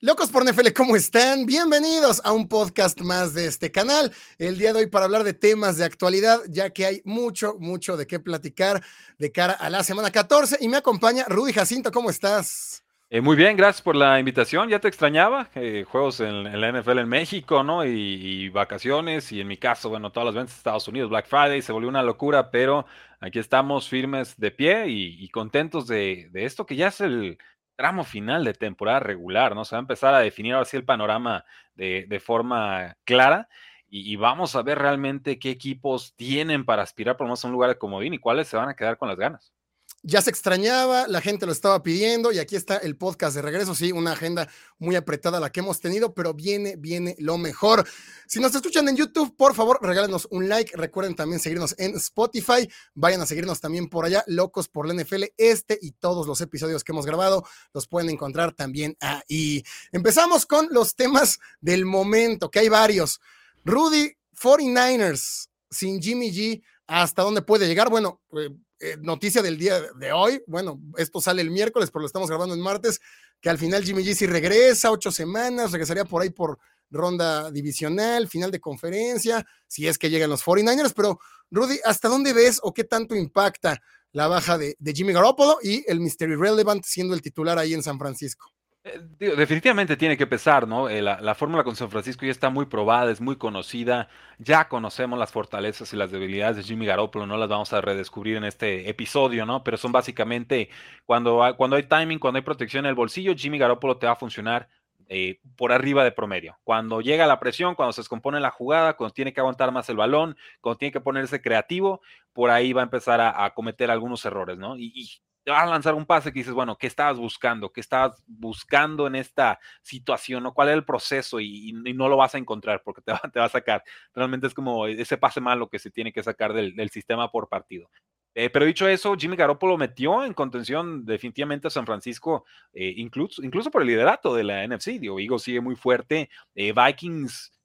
Locos por NFL, ¿cómo están? Bienvenidos a un podcast más de este canal. El día de hoy para hablar de temas de actualidad, ya que hay mucho, mucho de qué platicar de cara a la semana 14. Y me acompaña Rudy Jacinto, ¿cómo estás? Eh, muy bien, gracias por la invitación. Ya te extrañaba. Eh, juegos en, la NFL en México, ¿no? Y, vacaciones. Y en mi caso, bueno, todas las ventas de Estados Unidos, Black Friday, se volvió una locura, pero aquí estamos firmes de pie y, contentos de, de, esto que ya es el tramo final de temporada regular, ¿no? Se va a empezar a definir así el panorama de, forma clara y, vamos a ver realmente qué equipos tienen para aspirar por menos a un lugar de comodín y cuáles se van a quedar con las ganas ya se extrañaba, la gente lo estaba pidiendo y aquí está el podcast de regreso, sí, una agenda muy apretada la que hemos tenido, pero viene, viene lo mejor. Si nos escuchan en YouTube, por favor, regálenos un like, recuerden también seguirnos en Spotify, vayan a seguirnos también por allá, Locos por la NFL, este y todos los episodios que hemos grabado los pueden encontrar también ahí. Empezamos con los temas del momento, que hay varios. Rudy, 49ers, sin Jimmy G, ¿hasta dónde puede llegar? Bueno, eh, noticia del día de hoy, bueno, esto sale el miércoles, pero lo estamos grabando en martes, que al final Jimmy G regresa, ocho semanas, regresaría por ahí por ronda divisional, final de conferencia, si es que llegan los 49ers, pero Rudy, ¿hasta dónde ves o qué tanto impacta la baja de, de Jimmy Garoppolo y el Mystery Relevant siendo el titular ahí en San Francisco? Eh, definitivamente tiene que pesar, ¿no? Eh, la, fórmula con San Francisco ya está muy probada, es muy conocida, ya conocemos las fortalezas y las debilidades de Jimmy Garoppolo, no las vamos a redescubrir en este episodio, ¿no? Pero son básicamente cuando, cuando hay timing, cuando hay protección en el bolsillo, Jimmy Garoppolo te va a funcionar eh, por arriba de promedio. Cuando llega la presión, cuando se descompone la jugada, cuando tiene que aguantar más el balón, cuando tiene que ponerse creativo, por ahí va a empezar a, cometer algunos errores, ¿no? y, te vas a lanzar un pase que dices, bueno, ¿qué estabas buscando? ¿Qué estabas buscando en esta situación? ¿no? ¿Cuál es el proceso? Y, no lo vas a encontrar porque te va, te va, a sacar. Realmente es como ese pase malo que se tiene que sacar del, sistema por partido. Eh, pero dicho eso, Jimmy Garoppolo metió en contención definitivamente a San Francisco, eh, incluso, incluso por el liderato de la NFC. Digo, sigue muy fuerte. Eh, Vikings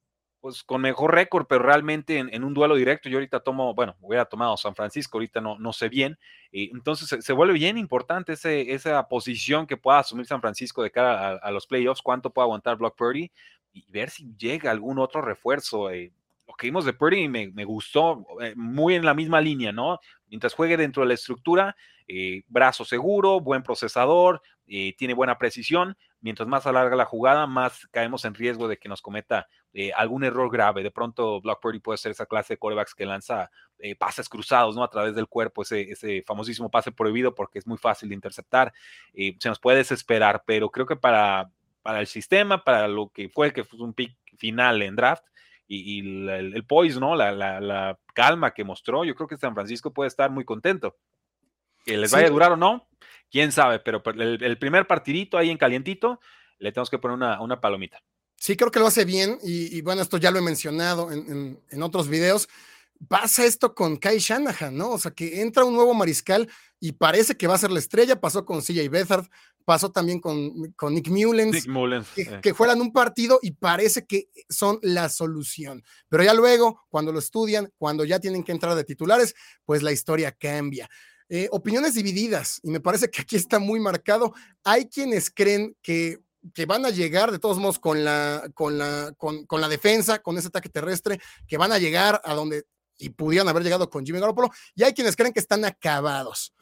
pues con mejor récord, pero realmente en, un duelo directo, yo ahorita tomo, bueno, hubiera tomado San Francisco, ahorita no, no sé bien, y entonces se, vuelve bien importante ese, esa posición que pueda asumir San Francisco de cara a, los playoffs, cuánto puede aguantar Block Purdy y ver si llega algún otro refuerzo. Eh, lo que vimos de Purdy me, me gustó, eh, muy en la misma línea, ¿no? Mientras juegue dentro de la estructura, eh, brazo seguro, buen procesador, tiene buena precisión, mientras más alarga la jugada, más caemos en riesgo de que nos cometa eh, algún error grave. De pronto, Block Purdy puede ser esa clase de corebacks que lanza eh, pases cruzados, ¿no? A través del cuerpo, ese, ese famosísimo pase prohibido porque es muy fácil de interceptar. Eh, se nos puede desesperar, pero creo que para, para el sistema, para lo que fue, que fue un pick final en draft, y, el, poise, ¿no? La, la, calma que mostró, yo creo que San Francisco puede estar muy contento. Que les vaya a durar o no, quién sabe, pero el, primer partidito ahí en calientito, le tenemos que poner una, palomita. Sí, creo que lo hace bien y, bueno, esto ya lo he mencionado en, otros videos. Pasa esto con Kai Shanahan, ¿no? O sea, que entra un nuevo mariscal y parece que va a ser la estrella. Pasó con CJ Beathard, pasó también con, con Nick Mullens, que, eh. que, juegan un partido y parece que son la solución. Pero ya luego, cuando lo estudian, cuando ya tienen que entrar de titulares, pues la historia cambia. Eh, opiniones divididas, y me parece que aquí está muy marcado. Hay quienes creen que, que van a llegar de todos modos con la, con, la, con, la defensa, con ese ataque terrestre, que van a llegar a donde y pudieran haber llegado con Jimmy Garoppolo, y hay quienes creen que están acabados.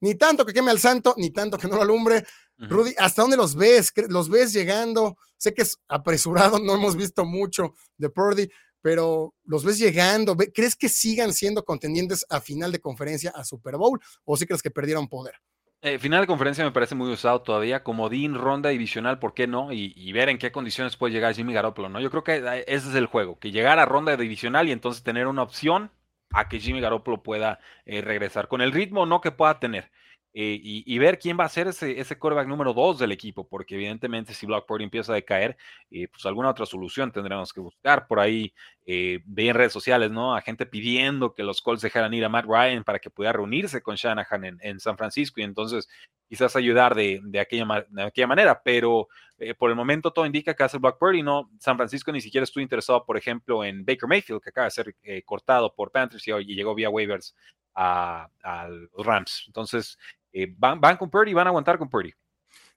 Ni tanto que queme al santo, ni tanto que no lo alumbre. Rudy, ¿hasta dónde los ves? ¿Los ves llegando? Sé que es apresurado, no hemos visto mucho de Purdy, pero los ves llegando. ¿Crees que sigan siendo contendientes a final de conferencia a Super Bowl o sí crees que perdieron poder? Eh, final de conferencia me parece muy usado todavía, como Dean, ronda divisional, ¿por qué no? Y, ver en qué condiciones puede llegar Jimmy Garoppolo, ¿no? Yo creo que eh, ese es el juego, que llegar a ronda divisional y entonces tener una opción a que Jimmy Garoppolo pueda eh, regresar, con el ritmo no que pueda tener, eh, y, ver quién va a ser ese, ese quarterback número dos del equipo, porque evidentemente si Block empieza a decaer, eh, pues alguna otra solución tendremos que buscar. Por ahí eh, en redes sociales, ¿no? A gente pidiendo que los Colts dejaran ir a Matt Ryan para que pudiera reunirse con Shanahan en, en San Francisco y entonces quizás ayudar de, de, aquella, de aquella manera, pero eh, por el momento todo indica que hace Block Purdy, no, San Francisco ni siquiera estuvo interesado, por ejemplo, en Baker Mayfield, que acaba de ser cortado por Panthers y, y, llegó vía waivers a, a los Rams. Entonces, eh, van, van, con Purdy van a aguantar con Purdy.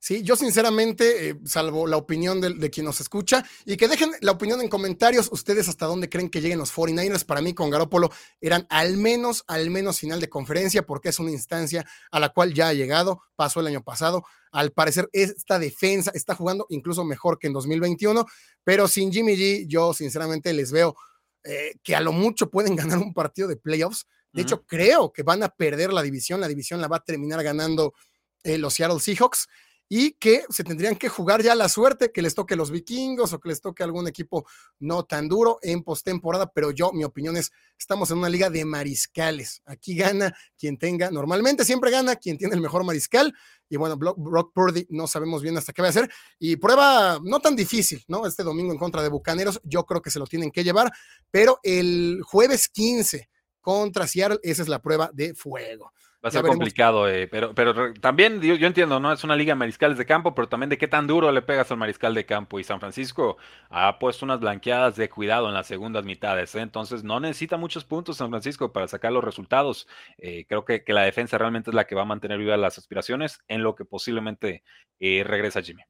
Sí, yo sinceramente, eh, salvo la opinión de, quien nos escucha, y que dejen la opinión en comentarios, ustedes hasta dónde creen que lleguen los 49ers. Para mí, con Garópolo, eran al menos, al menos final de conferencia, porque es una instancia a la cual ya ha llegado, pasó el año pasado. Al parecer, esta defensa está jugando incluso mejor que en 2021, pero sin Jimmy G, yo sinceramente les veo eh, que a lo mucho pueden ganar un partido de playoffs de hecho, creo que van a perder la división. La división la va a terminar ganando eh, los Seattle Seahawks y que se tendrían que jugar ya la suerte que les toque los vikingos o que les toque algún equipo no tan duro en postemporada, pero yo, mi opinión es, estamos en una liga de mariscales. Aquí gana quien tenga, normalmente siempre gana quien tiene el mejor mariscal. Y bueno, Brock Purdy no sabemos bien hasta qué va a hacer. Y prueba no tan difícil, ¿no? Este domingo en contra de Bucaneros, yo creo que se lo tienen que llevar, pero el jueves 15 contra Seattle, esa es la prueba de fuego. Va a ser complicado, eh, pero, pero también yo, entiendo, ¿no? Es una liga de mariscales de campo, pero también de qué tan duro le pegas al mariscal de campo. Y San Francisco ha puesto unas blanqueadas de cuidado en las segundas mitades, ¿eh? entonces no necesita muchos puntos San Francisco para sacar los resultados. Eh, creo que, que, la defensa realmente es la que va a mantener vivas las aspiraciones en lo que posiblemente regresa Jimmy.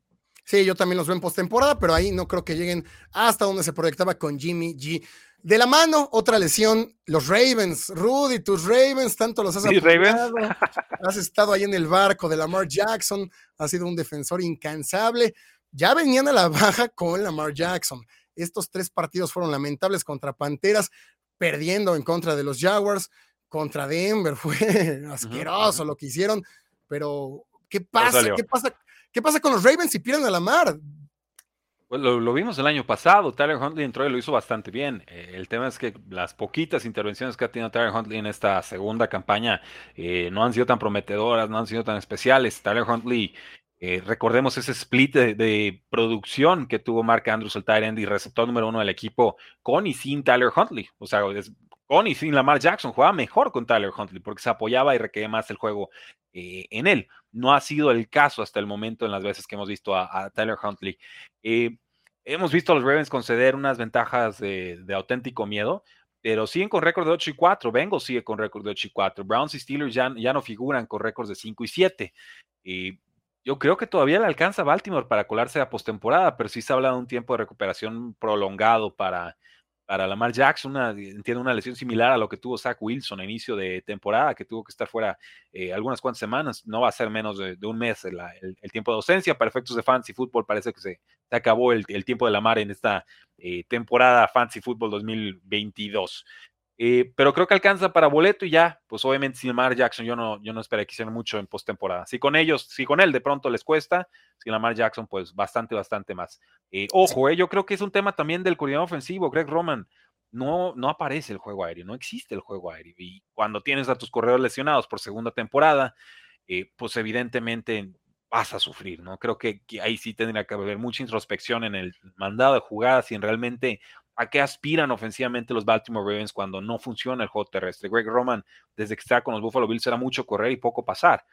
Sí, yo también los veo en postemporada, pero ahí no creo que lleguen hasta donde se proyectaba con Jimmy G. De la mano, otra lesión, los Ravens. Rudy, tus Ravens, tanto los has sí, has estado ahí en el barco de Lamar Jackson, has sido un defensor incansable. Ya venían a la baja con Lamar Jackson. Estos tres partidos fueron lamentables contra Panteras, perdiendo en contra de los Jaguars, contra Denver. Fue asqueroso lo que hicieron, pero ¿qué pasa? ¿Qué pasa? ¿Qué pasa con los Ravens si pierden a Lamar? Lo, vimos el año pasado, Tyler Huntley entró y lo hizo bastante bien. Eh, el tema es que las poquitas intervenciones que ha tenido Tyler Huntley en esta segunda campaña eh, no han sido tan prometedoras, no han sido tan especiales. Tyler Huntley, eh, recordemos ese split de, producción que tuvo Mark Andrews, el tight y receptor número uno del equipo, con y sin Tyler Huntley. O sea, con y sin Lamar Jackson, jugaba mejor con Tyler Huntley porque se apoyaba y requería más el juego en él. No ha sido el caso hasta el momento en las veces que hemos visto a, Tyler Huntley. Hemos visto a los Ravens conceder unas ventajas de, auténtico miedo, pero siguen con récord de 8 y 4. Vengo sigue con récord de 8 y 4. Browns y Steelers ya, ya no figuran con récords de 5 y 7. Y yo creo que todavía le alcanza a Baltimore para colarse a postemporada, pero sí se habla de un tiempo de recuperación prolongado para, para Lamar Jackson, una, tiene una lesión similar a lo que tuvo Zach Wilson a inicio de temporada, que tuvo que estar fuera eh, algunas cuantas semanas, no va a ser menos de, un mes el, tiempo de ausencia. Para efectos de fantasy fútbol parece que se, acabó el, tiempo de Lamar en esta eh, temporada fantasy fútbol 2022. Eh, pero creo que alcanza para boleto y ya, pues obviamente sin Lamar Jackson yo no, yo no esperé que hicieran mucho en postemporada. Si con ellos, si con él de pronto les cuesta, sin Lamar Jackson, pues bastante, bastante más. Eh, ojo, eh, yo creo que es un tema también del coordinador ofensivo, Greg Roman. No, no aparece el juego aéreo, no existe el juego aéreo. Y cuando tienes a tus corredores lesionados por segunda temporada, pues evidentemente vas a sufrir, ¿no? Creo que, que, ahí sí tendría que haber mucha introspección en el mandado de jugadas y en realmente a qué aspiran ofensivamente los Baltimore Ravens cuando no funciona el juego terrestre. Greg Roman, desde que está con los Buffalo Bills, era mucho correr y poco pasar.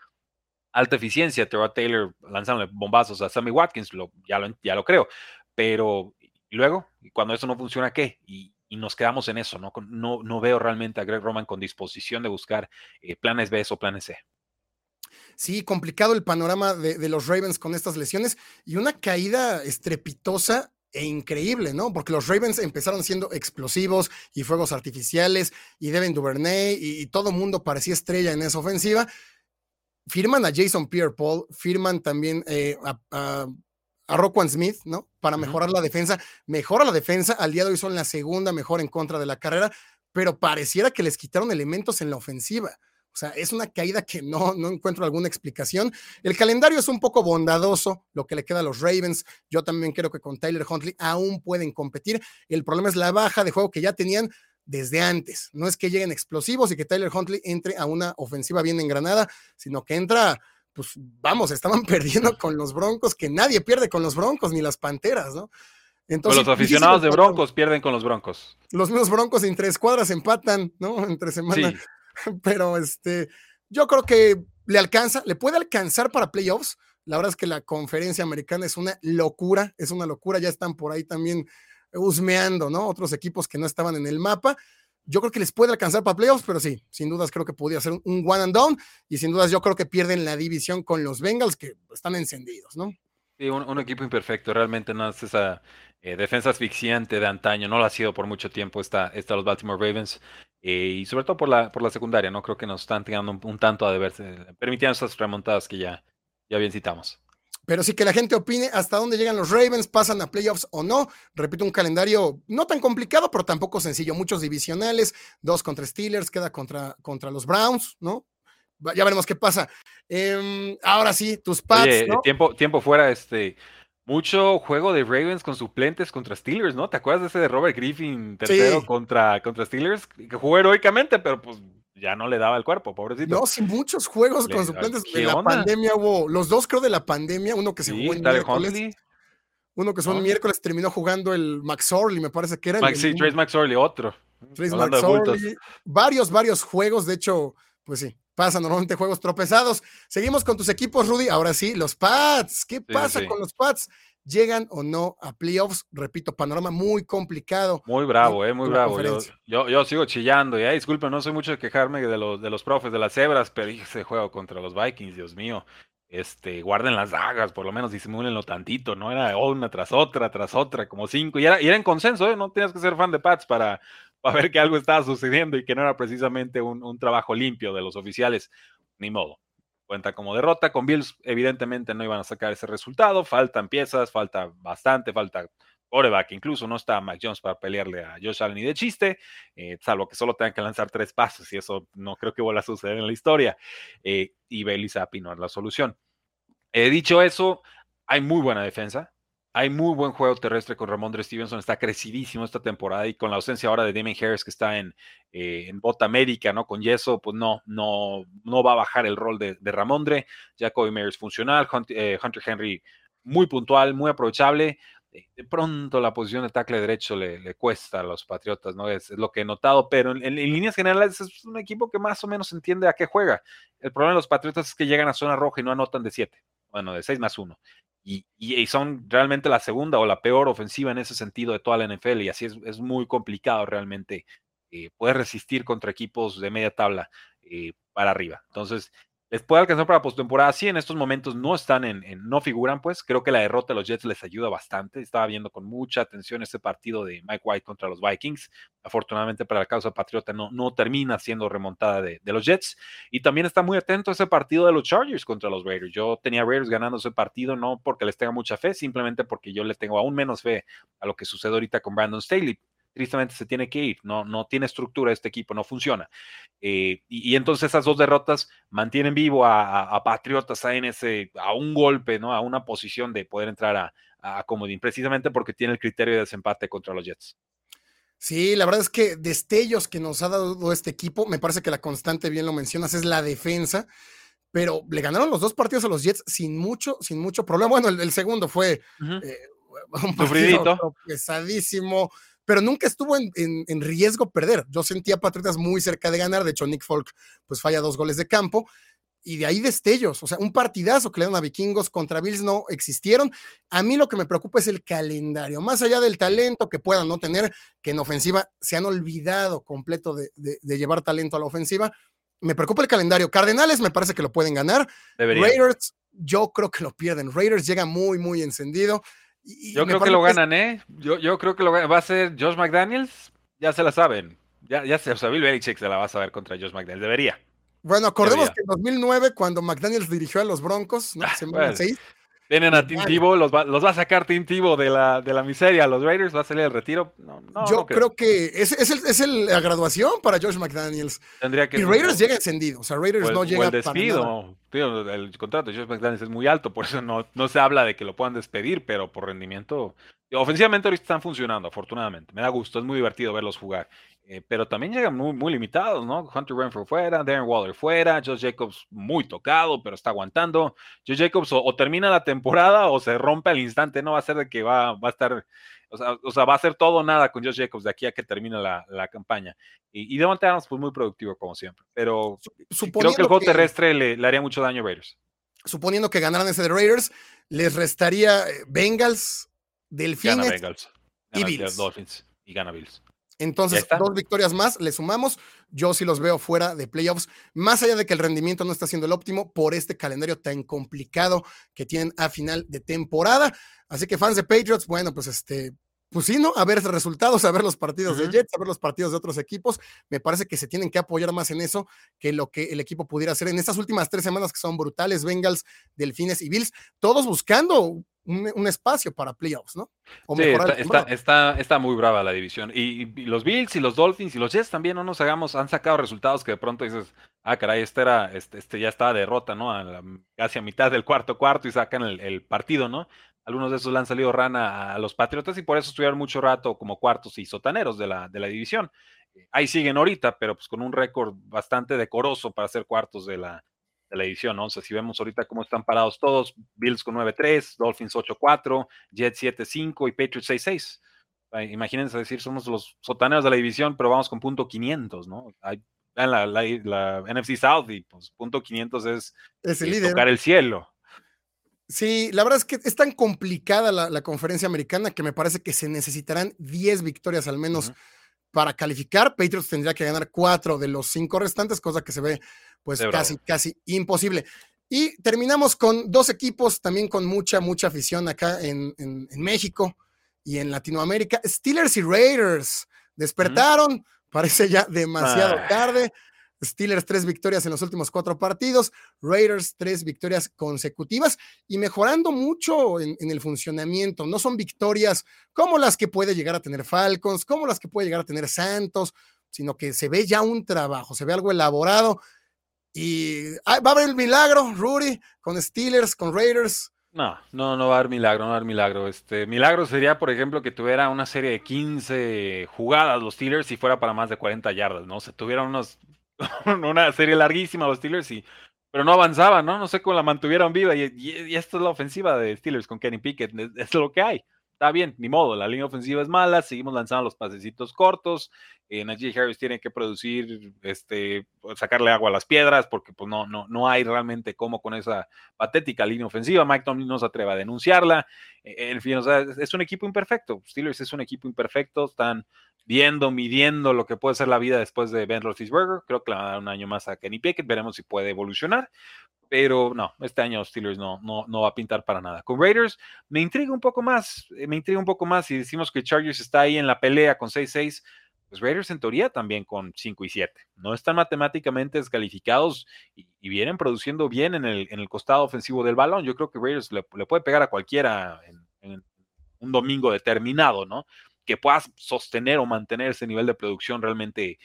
Alta eficiencia, Terrell Taylor lanzándole bombazos a Sammy Watkins, lo, ya, lo, ya lo creo. Pero luego, cuando eso no funciona, ¿qué? Y, nos quedamos en eso, ¿no? No, no veo realmente a Greg Roman con disposición de buscar eh, planes B o planes C. Sí, complicado el panorama de, de, los Ravens con estas lesiones y una caída estrepitosa e increíble, ¿no? Porque los Ravens empezaron siendo explosivos y fuegos artificiales y Devin Duvernay y, todo mundo parecía estrella en esa ofensiva. Firman a Jason Pierre-Paul, firman también eh, a, a, Smith, ¿no? Para mejorar la defensa. Mejora la defensa, al día de hoy son la segunda mejor en contra de la carrera, pero pareciera que les quitaron elementos en la ofensiva. O sea, es una caída que no, no encuentro alguna explicación. El calendario es un poco bondadoso, lo que le queda a los Ravens. Yo también creo que con Tyler Huntley aún pueden competir. El problema es la baja de juego que ya tenían desde antes. No es que lleguen explosivos y que Tyler Huntley entre a una ofensiva bien engranada, sino que entra, pues vamos, estaban perdiendo con los Broncos, que nadie pierde con los Broncos, ni las Panteras, ¿no? Entonces, los aficionados de Broncos pierden con los Broncos. Los mismos Broncos en tres cuadras empatan, ¿no? Entre semana. Pero este, yo creo que le alcanza, le puede alcanzar para playoffs. La verdad es que la conferencia americana es una locura, es una locura. Ya están por ahí también husmeando, ¿no? Otros equipos que no estaban en el mapa. Yo creo que les puede alcanzar para playoffs, pero sí, sin dudas creo que podría ser un one and down y sin dudas yo creo que pierden la división con los Bengals que están encendidos, ¿no? Sí, un, equipo imperfecto, realmente no es esa eh, defensa asfixiante de antaño, no lo ha sido por mucho tiempo esta, esta los Baltimore Ravens. Eh, y sobre todo por la, por la secundaria, ¿no? Creo que nos están teniendo un, tanto a deberse, permitiendo esas remontadas que ya, ya bien citamos. Pero sí que la gente opine hasta dónde llegan los Ravens, pasan a playoffs o no. Repito, un calendario no tan complicado, pero tampoco sencillo. Muchos divisionales, dos contra Steelers, queda contra, contra los Browns, ¿no? Ya veremos qué pasa. Em, ahora sí, tus Pats. tiempo, tiempo fuera, este mucho juego de Ravens con suplentes contra Steelers, ¿no? ¿Te acuerdas de ese de Robert Griffin tercero contra, contra Steelers? Que jugó heroicamente, pero pues ya no le daba el cuerpo, pobrecito. No, sí, muchos juegos con suplentes. De la pandemia hubo, los dos creo de la pandemia, uno que se jugó en miércoles. Uno que son miércoles terminó jugando el Max Orley, me parece que era. Max, sí, Trace Max Orley, otro. Trace Max Orley. Varios, varios juegos, de hecho, pues sí, pasa normalmente juegos tropezados. Seguimos con tus equipos, Rudy. Ahora sí, los Pats. ¿Qué pasa con los Pats? ¿Llegan o no a playoffs? Repito, panorama muy complicado. Muy bravo, eh, muy bravo. Yo, yo, sigo chillando. Y disculpen, no soy mucho de quejarme de los, de los profes de las cebras, pero ese juego contra los Vikings, Dios mío. Este, guarden las dagas, por lo menos disimulenlo tantito, ¿no? Era una tras otra, tras otra, como cinco. Y era, y era en consenso, ¿eh? No tenías que ser fan de Pats para, para ver que algo estaba sucediendo y que no era precisamente un, un trabajo limpio de los oficiales. Ni modo cuenta como derrota. Con Bills, evidentemente, no iban a sacar ese resultado. Faltan piezas, falta bastante, falta coreback. Incluso no está Mac Jones para pelearle a Josh Allen ni de chiste, eh, salvo que solo tengan que lanzar tres pasos y eso no creo que vuelva a suceder en la historia. Eh, y Bailey Zappi no es la solución. He dicho eso, hay muy buena defensa. Hay muy buen juego terrestre con Ramondre Stevenson, está crecidísimo esta temporada y con la ausencia ahora de Damien Harris que está en, eh, en Bota América, ¿no? Con Yeso, pues no, no, no va a bajar el rol de, de Ramondre. Jacoby Meyers funcional, eh, Hunter, Henry muy puntual, muy aprovechable. De pronto la posición de tackle derecho le, le cuesta a los Patriotas, ¿no? Es, lo que he notado, pero en, líneas generales es un equipo que más o menos entiende a qué juega. El problema de los Patriotas es que llegan a zona roja y no anotan de 7, bueno, de 6 más 1 y, son realmente la segunda o la peor ofensiva en ese sentido de toda la NFL y así es, muy complicado realmente eh, poder resistir contra equipos de media tabla eh, para arriba. Entonces, les puede alcanzar para postemporada. Sí, en estos momentos no están en, no figuran, pues creo que la derrota de los Jets les ayuda bastante. Estaba viendo con mucha atención este partido de Mike White contra los Vikings. Afortunadamente para la causa patriota no, no termina siendo remontada de, los Jets. Y también está muy atento a ese partido de los Chargers contra los Raiders. Yo tenía Raiders ganando ese partido no porque les tenga mucha fe, simplemente porque yo le tengo aún menos fe a lo que sucede ahorita con Brandon Staley tristemente se tiene que ir, no, no tiene estructura este equipo, no funciona. Eh, y, entonces esas dos derrotas mantienen vivo a, Patriotas a, en ese, a un golpe, ¿no? a una posición de poder entrar a, a Comodín, precisamente porque tiene el criterio de desempate contra los Jets. Sí, la verdad es que destellos que nos ha dado este equipo, me parece que la constante, bien lo mencionas, es la defensa, pero le ganaron los dos partidos a los Jets sin mucho, sin mucho problema. Bueno, el, segundo fue eh, un partido pesadísimo, pero nunca estuvo en, riesgo perder. Yo sentía a Patriotas muy cerca de ganar, de hecho Nick Folk pues falla dos goles de campo, y de ahí destellos, o sea, un partidazo que le dan a Vikingos contra Bills no existieron. A mí lo que me preocupa es el calendario, más allá del talento que puedan no tener, que en ofensiva se han olvidado completo de, llevar talento a la ofensiva. Me preocupa el calendario. Cardenales me parece que lo pueden ganar. Raiders, yo creo que lo pierden. Raiders llega muy, muy encendido yo creo que lo ganan, ¿eh? Yo, yo creo que lo va a ser Josh McDaniels, ya se la saben. Ya, ya se, o sea, Bill Belichick se la va a saber contra Josh McDaniels, debería. Bueno, acordemos que en 2009, cuando McDaniels dirigió a los Broncos, ¿no? Ah, Vienen a Tintivo, los va, los va a sacar Tintivo de la, de la miseria. Los Raiders va a salir el retiro. No, no, Yo creo. que es, es, el, es el, la graduación para Josh McDaniels. Tendría que y Raiders llega encendido. O sea, Raiders pues, no llega. el despido. el contrato de Josh McDaniels es muy alto, por eso no, no se habla de que lo puedan despedir, pero por rendimiento. Ofensivamente ahorita están funcionando, afortunadamente. Me da gusto, es muy divertido verlos jugar. Eh, pero también llegan muy, muy limitados, ¿no? Hunter Renfrew fuera, Darren Waller fuera, Josh Jacobs muy tocado, pero está aguantando. Josh Jacobs o, termina la temporada o se rompe al instante, no va a ser de que va, va a estar, o sea, va a ser todo o nada con Josh Jacobs de aquí a que termine la, la campaña. Y, y Devontae Adams, pues muy productivo como siempre, pero creo que el juego terrestre le, le, haría mucho daño a Raiders. Suponiendo que ganaran ese de Raiders, les restaría eh, Bengals, Delfines Bengals, y Bills. Dolphins y gana Bills. Entonces, dos victorias más, le sumamos. Yo sí los veo fuera de playoffs, más allá de que el rendimiento no está siendo el óptimo por este calendario tan complicado que tienen a final de temporada. Así que fans de Patriots, bueno, pues este, pues sí, ¿no? A ver resultados, a ver los partidos de Jets, a ver los partidos de otros equipos. Me parece que se tienen que apoyar más en eso que lo que el equipo pudiera hacer en estas últimas tres semanas que son brutales, Bengals, Delfines y Bills, todos buscando un, espacio para playoffs, ¿no? sí, está, está, está, muy brava la división. Y, los Bills y los Dolphins y los Jets también, no nos hagamos, han sacado resultados que de pronto dices, ah, caray, este era, este, este ya está derrota, ¿no? A casi a mitad del cuarto cuarto y sacan el, partido, ¿no? Algunos de esos le han salido rana a los Patriotas y por eso estuvieron mucho rato como cuartos y sotaneros de la, de la división. Ahí siguen ahorita, pero pues con un récord bastante decoroso para ser cuartos de la, de la edición, ¿no? O sea, si vemos ahorita cómo están parados todos, Bills con 9-3, Dolphins 8-4, Jets 7-5 y Patriots 6-6. Imagínense decir, somos los sotaneros de la división, pero vamos con punto 500, ¿no? Hay, la, la, NFC South y pues punto 500 es, tocar el cielo. Sí, la verdad es que es tan complicada la, conferencia americana que me parece que se necesitarán 10 victorias al menos para calificar. Patriots tendría que ganar 4 de los 5 restantes, cosa que se ve pues casi, casi imposible. Y terminamos con dos equipos también con mucha, mucha afición acá en, México y en Latinoamérica. Steelers y Raiders despertaron, parece ya demasiado tarde. Steelers tres victorias en los últimos cuatro partidos, Raiders tres victorias consecutivas y mejorando mucho en, el funcionamiento. No son victorias como las que puede llegar a tener Falcons, como las que puede llegar a tener Santos, sino que se ve ya un trabajo, se ve algo elaborado y va a haber el milagro, Rudy, con Steelers, con Raiders. No, no, no va a haber milagro, no va a haber milagro. Este, milagro sería, por ejemplo, que tuviera una serie de 15 jugadas los Steelers y fuera para más de 40 yardas, ¿no? Se tuvieran unos, una serie larguísima los Steelers y pero no avanzaban, ¿no? No sé cómo la mantuvieron viva y, y, esto es la ofensiva de Steelers con Kenny Pickett, es lo que hay. Está bien, ni modo, la línea ofensiva es mala, seguimos lanzando los pasecitos cortos, eh, Najee Harris tiene que producir, este, pues, sacarle agua a las piedras, porque pues no, no, no hay realmente cómo con esa patética línea ofensiva, Mike Tomlin no se atreve a denunciarla, eh, en fin, o sea, es un equipo imperfecto, Steelers es un equipo imperfecto, están viendo, midiendo lo que puede ser la vida después de Ben Roethlisberger, creo que le van a dar un año más a Kenny Pickett, veremos si puede evolucionar, pero no, este año Steelers no, no, no va a pintar para nada. Con Raiders me intriga un poco más, eh, me intriga un poco más si decimos que Chargers está ahí en la pelea con 6-6, pues Raiders en teoría también con 5 y 7. No están matemáticamente descalificados y, vienen produciendo bien en el, en el, costado ofensivo del balón. Yo creo que Raiders le, puede pegar a cualquiera en, un domingo determinado, ¿no? Que pueda sostener o mantener ese nivel de producción realmente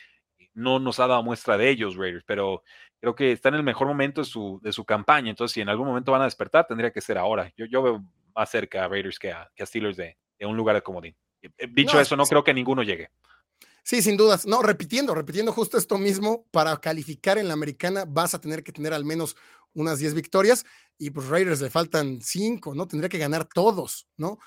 no nos ha dado muestra de ellos, Raiders, pero creo que está en el mejor momento de su, de su campaña. Entonces, si en algún momento van a despertar, tendría que ser ahora. Yo, yo veo más cerca a Raiders que a, Steelers de, un lugar de comodín. Eh, eh, dicho eso, no creo que ninguno llegue. Sí, sin dudas. No, repitiendo, repitiendo justo esto mismo, para calificar en la americana vas a tener que tener al menos unas 10 victorias y pues Raiders le faltan 5, ¿no? Tendría que ganar todos, ¿no?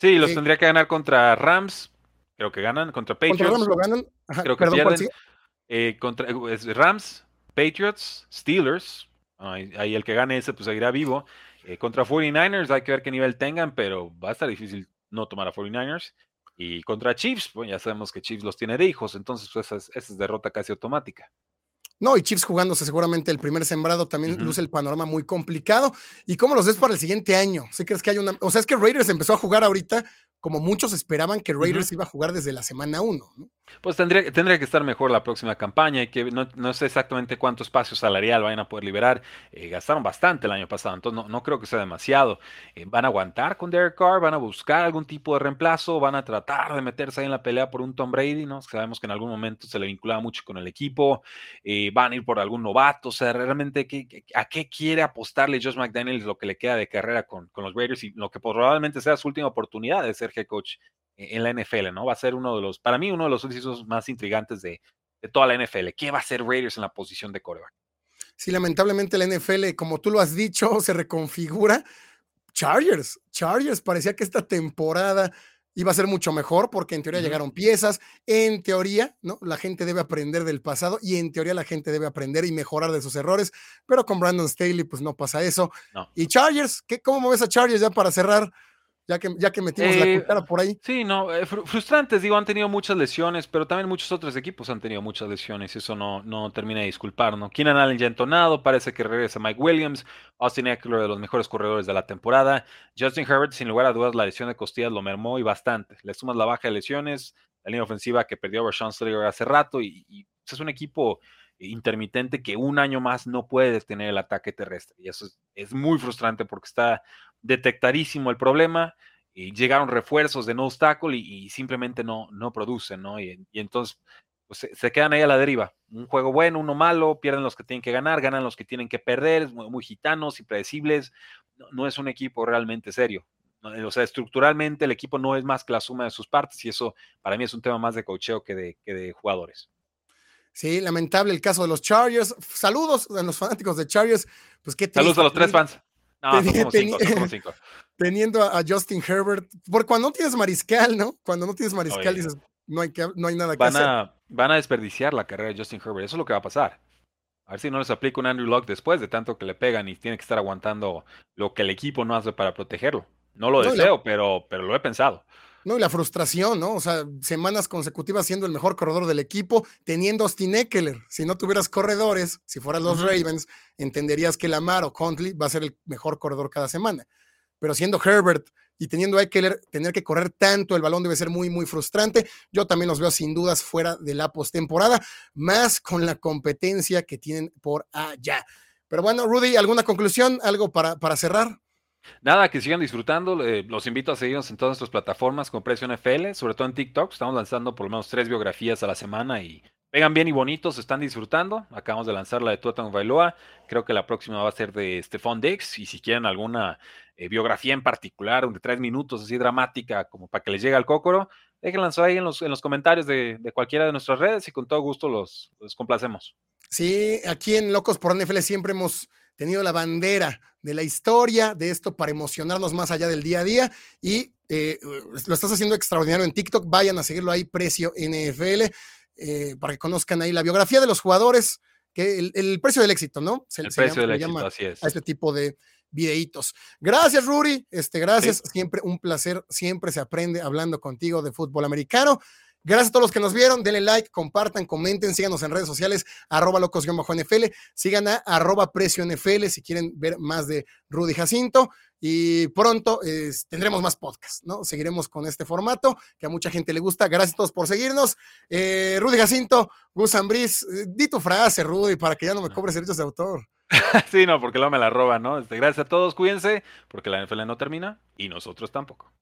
Sí, los eh, tendría que ganar contra Rams, creo que ganan, contra Patriots. Contra Rams lo ganan. creo que pierden. contra Rams, Patriots, Steelers, ahí, el que gane ese pues seguirá vivo. Eh, contra 49ers hay que ver qué nivel tengan, pero va a estar difícil no tomar a 49ers. Y contra Chiefs, pues ya sabemos que Chiefs los tiene de hijos, entonces pues, esa, es, derrota casi automática. No, y Chiefs jugándose seguramente el primer sembrado también luce el panorama muy complicado. ¿Y cómo los ves para el siguiente año? ¿Sí crees que hay una.? O sea, es que Raiders empezó a jugar ahorita como muchos esperaban que Raiders iba a jugar desde la semana 1. ¿no? Pues tendría, tendría que estar mejor la próxima campaña y que no, sé exactamente cuánto espacio salarial vayan a poder liberar. Eh, gastaron bastante el año pasado, entonces no, creo que sea demasiado. Eh, ¿Van a aguantar con Derek Carr? ¿Van a buscar algún tipo de reemplazo? ¿Van a tratar de meterse ahí en la pelea por un Tom Brady? ¿no? Sabemos que en algún momento se le vinculaba mucho con el equipo. Eh, ¿Van a ir por algún novato? O sea, realmente, ¿a qué quiere apostarle Josh McDaniels lo que le queda de carrera con, con los Raiders y lo que probablemente sea su última oportunidad de ser head coach en la NFL, ¿no? Va a ser uno de los, para mí, uno de los sucesos más intrigantes de, de toda la NFL. ¿Qué va a hacer Raiders en la posición de coreback? Sí, lamentablemente la NFL, como tú lo has dicho, se reconfigura. Chargers, Chargers, parecía que esta temporada iba a ser mucho mejor porque en teoría llegaron piezas, en teoría, ¿no? La gente debe aprender del pasado y en teoría la gente debe aprender y mejorar de sus errores, pero con Brandon Staley pues no pasa eso. Y Chargers, ¿qué, ¿cómo ves a Chargers ya para cerrar? Ya que, ya que metimos la eh, cuchara por ahí. Sí, no, eh, frustrantes, digo, han tenido muchas lesiones, pero también muchos otros equipos han tenido muchas lesiones eso no, no termina de disculpar, ¿no? Keenan Allen ya entonado, parece que regresa Mike Williams, Austin Eckler de los mejores corredores de la temporada, Justin Herbert, sin lugar a dudas, la lesión de costillas lo mermó y bastante. Le sumas la baja de lesiones, la línea ofensiva que perdió a Rashawn Slater hace rato y, y pues, es un equipo intermitente que un año más no puede detener el ataque terrestre. Y eso es, muy frustrante porque está detectarísimo el problema. Y llegaron refuerzos de no obstáculo y, simplemente no, no producen, ¿no? Y, entonces pues, se, quedan ahí a la deriva. Un juego bueno, uno malo, pierden los que tienen que ganar, ganan los que tienen que perder, muy, muy gitanos, impredecibles. No, no es un equipo realmente serio. O sea, estructuralmente el equipo no es más que la suma de sus partes y eso para mí es un tema más de cocheo que de, que de jugadores. Sí, lamentable el caso de los Chargers. Saludos a los fanáticos de Chargers. Pues qué Saludos a los tres fans. No, cinco, Teniendo a, Justin Herbert, porque cuando no tienes mariscal, ¿no? Cuando no tienes mariscal dices, no hay, que, no hay nada que van hacer. A, van a desperdiciar la carrera de Justin Herbert, eso es lo que va a pasar. A ver si no les aplica un Andrew Locke después de tanto que le pegan y tiene que estar aguantando lo que el equipo no hace para protegerlo. No lo deseo, pero, pero lo he pensado. No, y la frustración, ¿no? O sea, semanas consecutivas siendo el mejor corredor del equipo, teniendo Austin Eckler. Si no tuvieras corredores, si fueran los Ravens, entenderías que Lamar o Contley va a ser el mejor corredor cada semana. Pero siendo Herbert y teniendo a Eckler, tener que correr tanto el balón debe ser muy, muy frustrante. Yo también los veo sin dudas fuera de la postemporada, más con la competencia que tienen por allá. Pero bueno, Rudy, ¿alguna conclusión? ¿Algo para, para cerrar? Nada, que sigan disfrutando. Eh, los invito a seguirnos en todas nuestras plataformas con Precio NFL, sobre todo en TikTok. Estamos lanzando por lo menos tres biografías a la semana y pegan bien y bonitos, están disfrutando. Acabamos de lanzar la de Tuatan Bailoa. Creo que la próxima va a ser de Stefan Dix. Y si quieren alguna eh, biografía en particular, de tres minutos, así dramática, como para que les llegue al cócoro, déjenla ahí en los, en los comentarios de, cualquiera de nuestras redes y con todo gusto los, los complacemos. Sí, aquí en Locos por NFL siempre hemos tenido la bandera de la historia de esto para emocionarnos más allá del día a día y eh, lo estás haciendo extraordinario en TikTok, vayan a seguirlo ahí, precio NFL, eh, para que conozcan ahí la biografía de los jugadores, que el, precio del éxito, ¿no? el precio del éxito, así es. A este tipo de videitos. Gracias, Ruri. Este, gracias. Siempre un placer. Siempre se aprende hablando contigo de fútbol americano. Gracias a todos los que nos vieron. Denle like, compartan, comenten, síganos en redes sociales, arroba locos-nfl, sigan a arroba precio NFL si quieren ver más de Rudy Jacinto. Y pronto tendremos más podcasts, ¿no? Seguiremos con este formato que a mucha gente le gusta. Gracias a todos por seguirnos. Eh, Rudy Jacinto, Gus Ambris, eh, di tu frase, Rudy, para que ya no me cobres derechos de autor. sí, no, porque luego me la roban, ¿no? Este, gracias a todos, cuídense, porque la NFL no termina y nosotros tampoco.